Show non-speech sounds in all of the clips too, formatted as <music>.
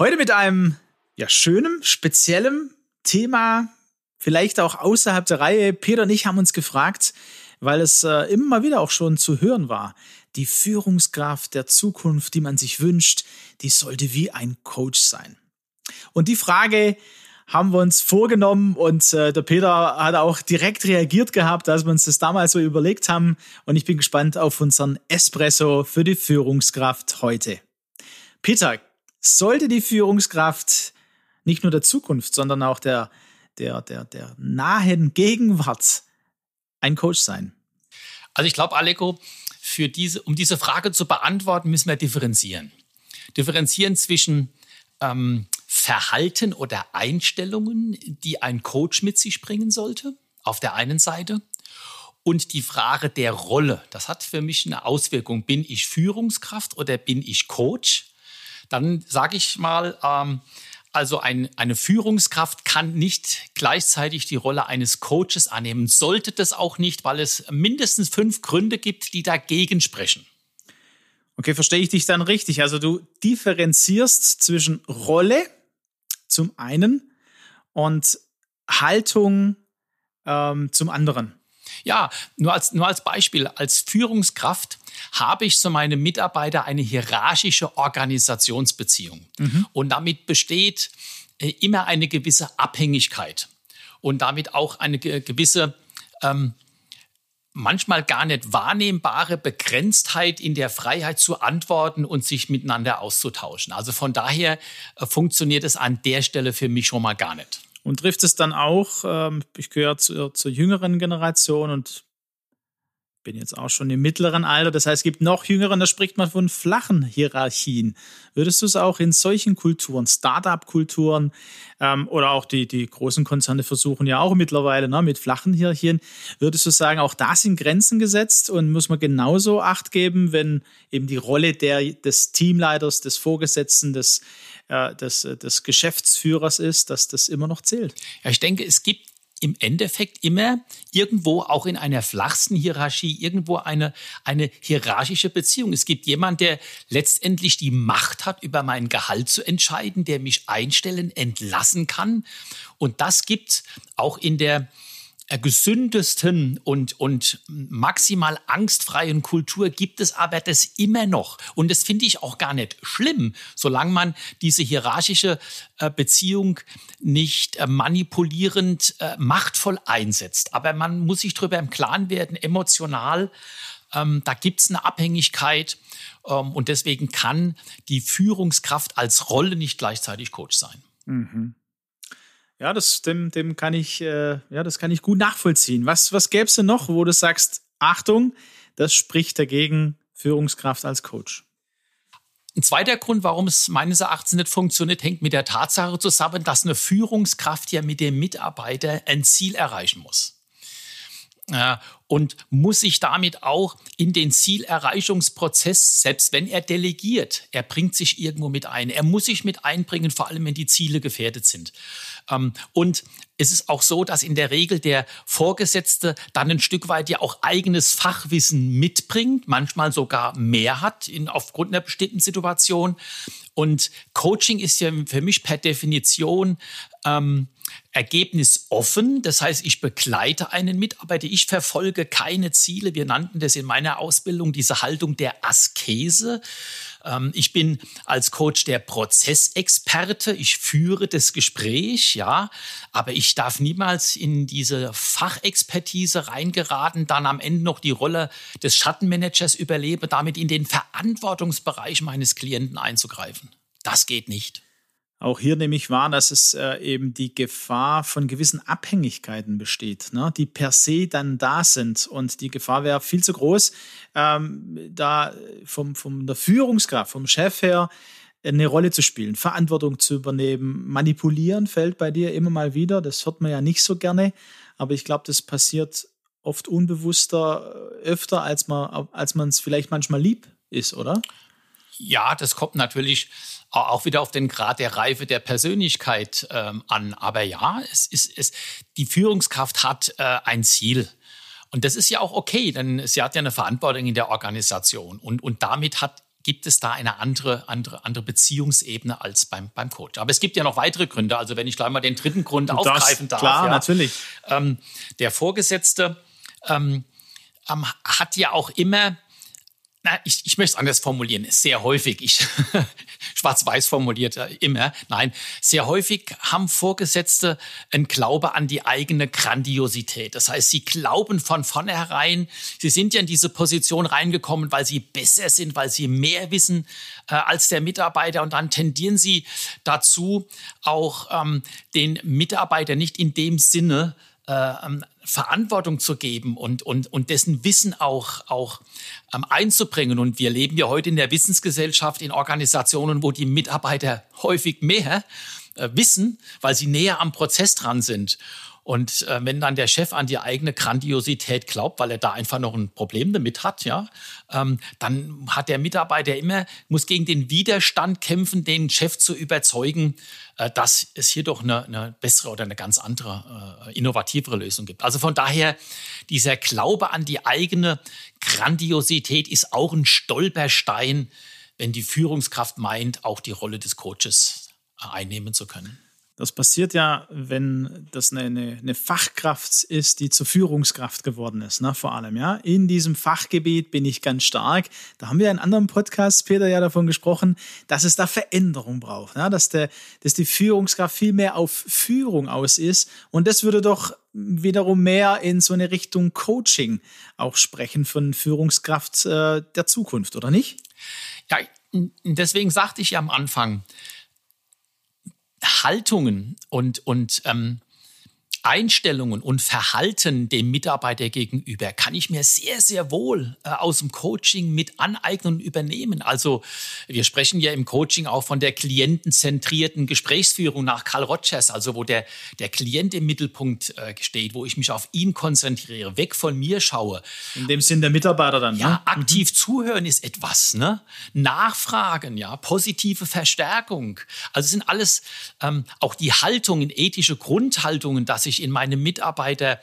Heute mit einem ja, schönem, speziellem Thema, vielleicht auch außerhalb der Reihe. Peter und ich haben uns gefragt, weil es äh, immer wieder auch schon zu hören war. Die Führungskraft der Zukunft, die man sich wünscht, die sollte wie ein Coach sein. Und die Frage haben wir uns vorgenommen und äh, der Peter hat auch direkt reagiert gehabt, als wir uns das damals so überlegt haben. Und ich bin gespannt auf unseren Espresso für die Führungskraft heute. Peter, sollte die Führungskraft nicht nur der Zukunft, sondern auch der, der, der, der nahen Gegenwart ein Coach sein? Also ich glaube, Aleko, für diese, um diese Frage zu beantworten, müssen wir differenzieren. Differenzieren zwischen ähm, Verhalten oder Einstellungen, die ein Coach mit sich bringen sollte, auf der einen Seite, und die Frage der Rolle. Das hat für mich eine Auswirkung. Bin ich Führungskraft oder bin ich Coach? Dann sage ich mal, ähm, also ein, eine Führungskraft kann nicht gleichzeitig die Rolle eines Coaches annehmen, sollte das auch nicht, weil es mindestens fünf Gründe gibt, die dagegen sprechen. Okay, verstehe ich dich dann richtig. Also du differenzierst zwischen Rolle zum einen und Haltung ähm, zum anderen. Ja, nur als, nur als Beispiel, als Führungskraft habe ich zu meinem Mitarbeiter eine hierarchische Organisationsbeziehung. Mhm. Und damit besteht äh, immer eine gewisse Abhängigkeit und damit auch eine gewisse ähm, manchmal gar nicht wahrnehmbare Begrenztheit in der Freiheit zu antworten und sich miteinander auszutauschen. Also von daher äh, funktioniert es an der Stelle für mich schon mal gar nicht. Und trifft es dann auch, ähm, ich gehöre zur, zur jüngeren Generation und bin jetzt auch schon im mittleren Alter, das heißt, es gibt noch jüngeren, da spricht man von flachen Hierarchien. Würdest du es auch in solchen Kulturen, Start-up-Kulturen ähm, oder auch die, die großen Konzerne versuchen ja auch mittlerweile ne, mit flachen Hierarchien, würdest du sagen, auch da sind Grenzen gesetzt und muss man genauso Acht geben, wenn eben die Rolle der, des Teamleiters, des Vorgesetzten, des, äh, des, des Geschäftsführers ist, dass das immer noch zählt? Ja, ich denke, es gibt im Endeffekt immer irgendwo auch in einer flachsten Hierarchie irgendwo eine, eine hierarchische Beziehung. Es gibt jemand, der letztendlich die Macht hat, über mein Gehalt zu entscheiden, der mich einstellen, entlassen kann. Und das gibt auch in der gesündesten und, und maximal angstfreien Kultur gibt es aber das immer noch. Und das finde ich auch gar nicht schlimm, solange man diese hierarchische äh, Beziehung nicht äh, manipulierend machtvoll einsetzt. Aber man muss sich darüber im Klaren werden, emotional, ähm, da gibt es eine Abhängigkeit. Ähm, und deswegen kann die Führungskraft als Rolle nicht gleichzeitig Coach sein. Mhm. Ja, das, dem, dem kann ich, äh, ja, das kann ich gut nachvollziehen. Was, was gäbe es denn noch, wo du sagst, Achtung, das spricht dagegen Führungskraft als Coach? Ein zweiter Grund, warum es meines Erachtens nicht funktioniert, hängt mit der Tatsache zusammen, dass eine Führungskraft ja mit dem Mitarbeiter ein Ziel erreichen muss und muss sich damit auch in den Zielerreichungsprozess, selbst wenn er delegiert, er bringt sich irgendwo mit ein. Er muss sich mit einbringen, vor allem wenn die Ziele gefährdet sind. Ähm, und es ist auch so, dass in der Regel der Vorgesetzte dann ein Stück weit ja auch eigenes Fachwissen mitbringt, manchmal sogar mehr hat in, aufgrund einer bestimmten Situation. Und Coaching ist ja für mich per Definition ähm, ergebnisoffen. Das heißt, ich begleite einen Mitarbeiter. Ich verfolge keine Ziele. Wir nannten das in meiner Ausbildung diese Haltung der Askese. Ähm, ich bin als Coach der Prozessexperte. Ich führe das Gespräch, ja. Aber ich darf niemals in diese Fachexpertise reingeraten, dann am Ende noch die Rolle des Schattenmanagers überlebe, damit in den Verantwortungsbereich meines Klienten einzugreifen. Das geht nicht. Auch hier nehme ich wahr, dass es äh, eben die Gefahr von gewissen Abhängigkeiten besteht, ne, die per se dann da sind. Und die Gefahr wäre viel zu groß, ähm, da vom, von der Führungskraft, vom Chef her, eine Rolle zu spielen, Verantwortung zu übernehmen. Manipulieren fällt bei dir immer mal wieder. Das hört man ja nicht so gerne. Aber ich glaube, das passiert oft unbewusster öfter, als man als man es vielleicht manchmal lieb ist, oder? Ja, das kommt natürlich auch wieder auf den Grad der Reife der Persönlichkeit ähm, an. Aber ja, es ist es, die Führungskraft hat äh, ein Ziel. Und das ist ja auch okay, denn sie hat ja eine Verantwortung in der Organisation. Und, und damit hat gibt es da eine andere, andere, andere Beziehungsebene als beim, beim Coach. Aber es gibt ja noch weitere Gründe. Also wenn ich gleich mal den dritten Grund das, aufgreifen darf. Klar, ja, natürlich. Ähm, der Vorgesetzte ähm, hat ja auch immer na, ich, ich möchte es anders formulieren, sehr häufig, ich <laughs> schwarz-weiß formuliert äh, immer, nein, sehr häufig haben Vorgesetzte einen Glaube an die eigene Grandiosität. Das heißt, sie glauben von vornherein, sie sind ja in diese Position reingekommen, weil sie besser sind, weil sie mehr wissen äh, als der Mitarbeiter. Und dann tendieren sie dazu, auch ähm, den Mitarbeiter nicht in dem Sinne äh, ähm, Verantwortung zu geben und, und, und dessen Wissen auch, auch ähm, einzubringen. Und wir leben ja heute in der Wissensgesellschaft in Organisationen, wo die Mitarbeiter häufig mehr äh, wissen, weil sie näher am Prozess dran sind. Und äh, wenn dann der Chef an die eigene Grandiosität glaubt, weil er da einfach noch ein Problem damit hat, ja, ähm, dann hat der Mitarbeiter immer, muss gegen den Widerstand kämpfen, den Chef zu überzeugen, äh, dass es hier doch eine, eine, bessere oder eine ganz andere, äh, innovativere Lösung gibt. Also von daher, dieser Glaube an die eigene Grandiosität ist auch ein Stolperstein, wenn die Führungskraft meint, auch die Rolle des Coaches äh, einnehmen zu können. Das passiert ja, wenn das eine, eine, eine, Fachkraft ist, die zur Führungskraft geworden ist, ne, vor allem, ja. In diesem Fachgebiet bin ich ganz stark. Da haben wir in anderen Podcasts, Peter, ja davon gesprochen, dass es da Veränderung braucht, ne? dass, der, dass die Führungskraft viel mehr auf Führung aus ist. Und das würde doch wiederum mehr in so eine Richtung Coaching auch sprechen von Führungskraft äh, der Zukunft, oder nicht? Ja, deswegen sagte ich ja am Anfang, Haltungen und, und ähm, Einstellungen und Verhalten dem Mitarbeiter gegenüber kann ich mir sehr, sehr wohl äh, aus dem Coaching mit aneignen und übernehmen. Also wir sprechen ja im Coaching auch von der klientenzentrierten Gesprächsführung nach Carl Rogers, also wo der, der Klient im Mittelpunkt äh, steht, wo ich mich auf ihn konzentriere, weg von mir schaue. In dem Sinn der Mitarbeiter dann. Ja, ne? aktiv mhm. zuhören ist etwas, ne? Nachfragen, ja, positive Verstärkung. Also es sind alles ähm, auch die Haltungen, ethische Grundhaltungen, dass ich ich in meinem Mitarbeiter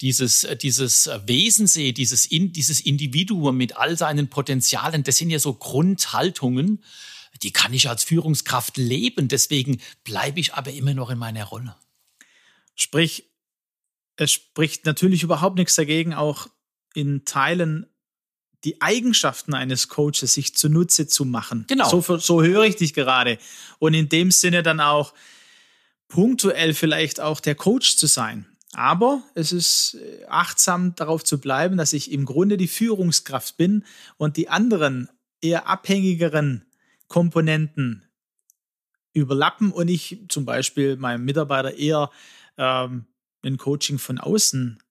dieses, äh, dieses äh, Wesen sehe, dieses, in, dieses Individuum mit all seinen Potenzialen, das sind ja so Grundhaltungen, die kann ich als Führungskraft leben. Deswegen bleibe ich aber immer noch in meiner Rolle. Sprich, es spricht natürlich überhaupt nichts dagegen, auch in Teilen die Eigenschaften eines Coaches sich zunutze zu machen. Genau. So, so höre ich dich gerade. Und in dem Sinne dann auch punktuell vielleicht auch der Coach zu sein. Aber es ist äh, achtsam darauf zu bleiben, dass ich im Grunde die Führungskraft bin und die anderen eher abhängigeren Komponenten überlappen und ich zum Beispiel meinem Mitarbeiter eher ähm, ein Coaching von außen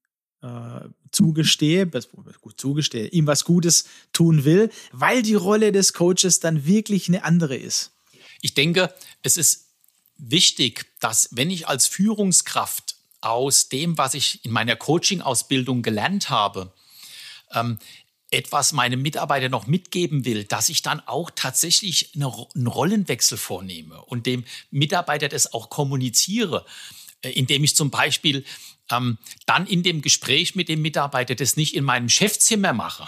äh, zugestehe, gut zugestehe, ihm was Gutes tun will, weil die Rolle des Coaches dann wirklich eine andere ist. Ich denke, es ist wichtig, dass wenn ich als Führungskraft aus dem, was ich in meiner Coaching-Ausbildung gelernt habe, ähm, etwas meinem Mitarbeiter noch mitgeben will, dass ich dann auch tatsächlich eine, einen Rollenwechsel vornehme und dem Mitarbeiter das auch kommuniziere, äh, indem ich zum Beispiel ähm, dann in dem Gespräch mit dem Mitarbeiter das nicht in meinem Chefzimmer mache,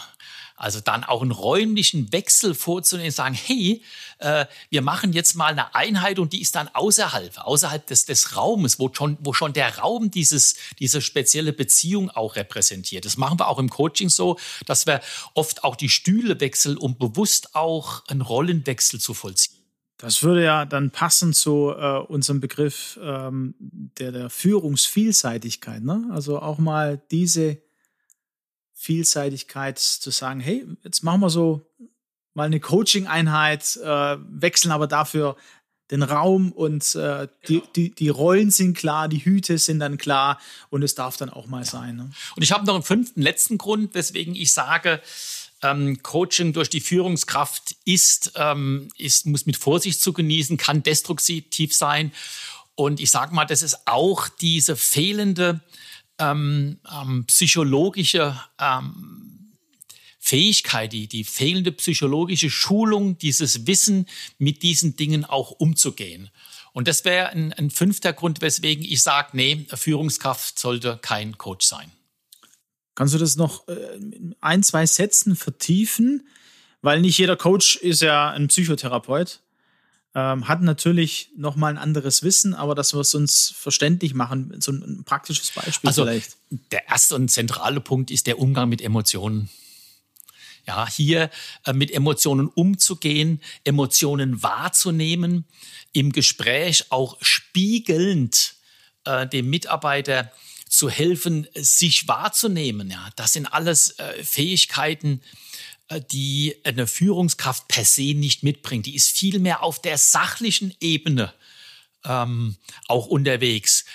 also dann auch einen räumlichen Wechsel vorzunehmen, sagen, hey, äh, wir machen jetzt mal eine Einheit und die ist dann außerhalb, außerhalb des, des Raumes, wo schon, wo schon der Raum dieses, diese spezielle Beziehung auch repräsentiert. Das machen wir auch im Coaching so, dass wir oft auch die Stühle wechseln, um bewusst auch einen Rollenwechsel zu vollziehen. Das würde ja dann passen zu äh, unserem Begriff ähm, der, der Führungsvielseitigkeit. Ne? Also auch mal diese Vielseitigkeit zu sagen, hey, jetzt machen wir so mal eine Coaching-Einheit, äh, wechseln aber dafür den Raum und äh, die, genau. die, die Rollen sind klar, die Hüte sind dann klar und es darf dann auch mal ja. sein. Ne? Und ich habe noch einen fünften, letzten Grund, weswegen ich sage, ähm, Coaching durch die Führungskraft ist, ähm, ist, muss mit Vorsicht zu genießen, kann destruktiv sein. Und ich sage mal, das ist auch diese fehlende ähm, ähm, psychologische ähm, Fähigkeit, die, die fehlende psychologische Schulung, dieses Wissen, mit diesen Dingen auch umzugehen. Und das wäre ein, ein fünfter Grund, weswegen ich sage, nee, Führungskraft sollte kein Coach sein. Kannst du das noch äh, in ein, zwei Sätzen vertiefen? Weil nicht jeder Coach ist ja ein Psychotherapeut ähm, hat natürlich noch mal ein anderes Wissen, aber dass wir es uns verständlich machen, so ein, praktisches Beispiel also, vielleicht. Der erste und zentrale Punkt ist der Umgang mit Emotionen. Ja, hier äh, mit Emotionen umzugehen, Emotionen wahrzunehmen, im Gespräch auch spiegelnd äh, dem Mitarbeiter zu helfen, sich wahrzunehmen. Ja, das sind alles äh, Fähigkeiten, äh, die eine Führungskraft per se nicht mitbringt. Die ist vielmehr auf der sachlichen Ebene ähm, auch unterwegs.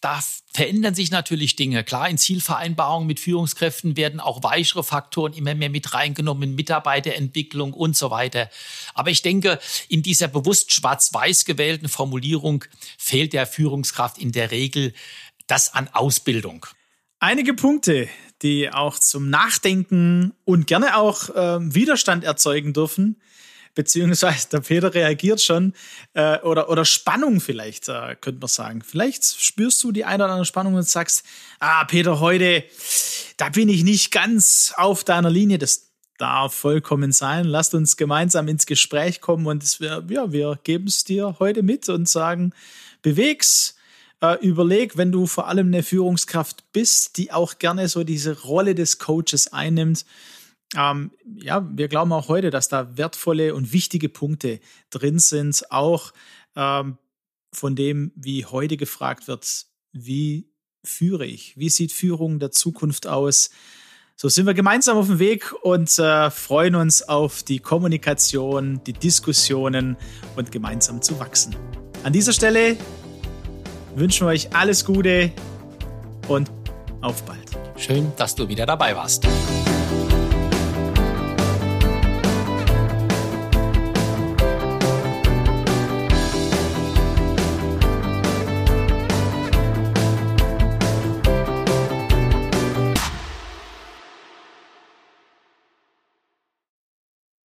Da verändern sich natürlich Dinge. Klar, in Zielvereinbarungen mit Führungskräften werden auch weichere Faktoren immer mehr mit reingenommen, Mitarbeiterentwicklung und so weiter. Aber ich denke, in dieser bewusst schwarz-weiß gewählten Formulierung fehlt der Führungskraft in der Regel das an Ausbildung. Einige Punkte, die auch zum Nachdenken und gerne auch äh, Widerstand erzeugen dürfen, beziehungsweise der Peter reagiert schon, äh, oder, oder Spannung vielleicht, äh, könnte man sagen. Vielleicht spürst du die eine oder andere Spannung und sagst, ah, Peter, heute, da bin ich nicht ganz auf deiner Linie. Das darf vollkommen sein. Lasst uns gemeinsam ins Gespräch kommen und es, ja, wir geben es dir heute mit und sagen, beweg's, äh, überleg, wenn du vor allem eine Führungskraft bist, die auch gerne so diese Rolle des Coaches einnimmt. Ähm, ja, wir glauben auch heute, dass da wertvolle und wichtige Punkte drin sind, auch ähm, von dem, wie heute gefragt wird, wie führe ich? Wie sieht Führung der Zukunft aus? So sind wir gemeinsam auf dem Weg und äh, freuen uns auf die Kommunikation, die Diskussionen und gemeinsam zu wachsen. An dieser Stelle wünschen euch alles Gute und auf bald. Schön, dass du wieder dabei warst.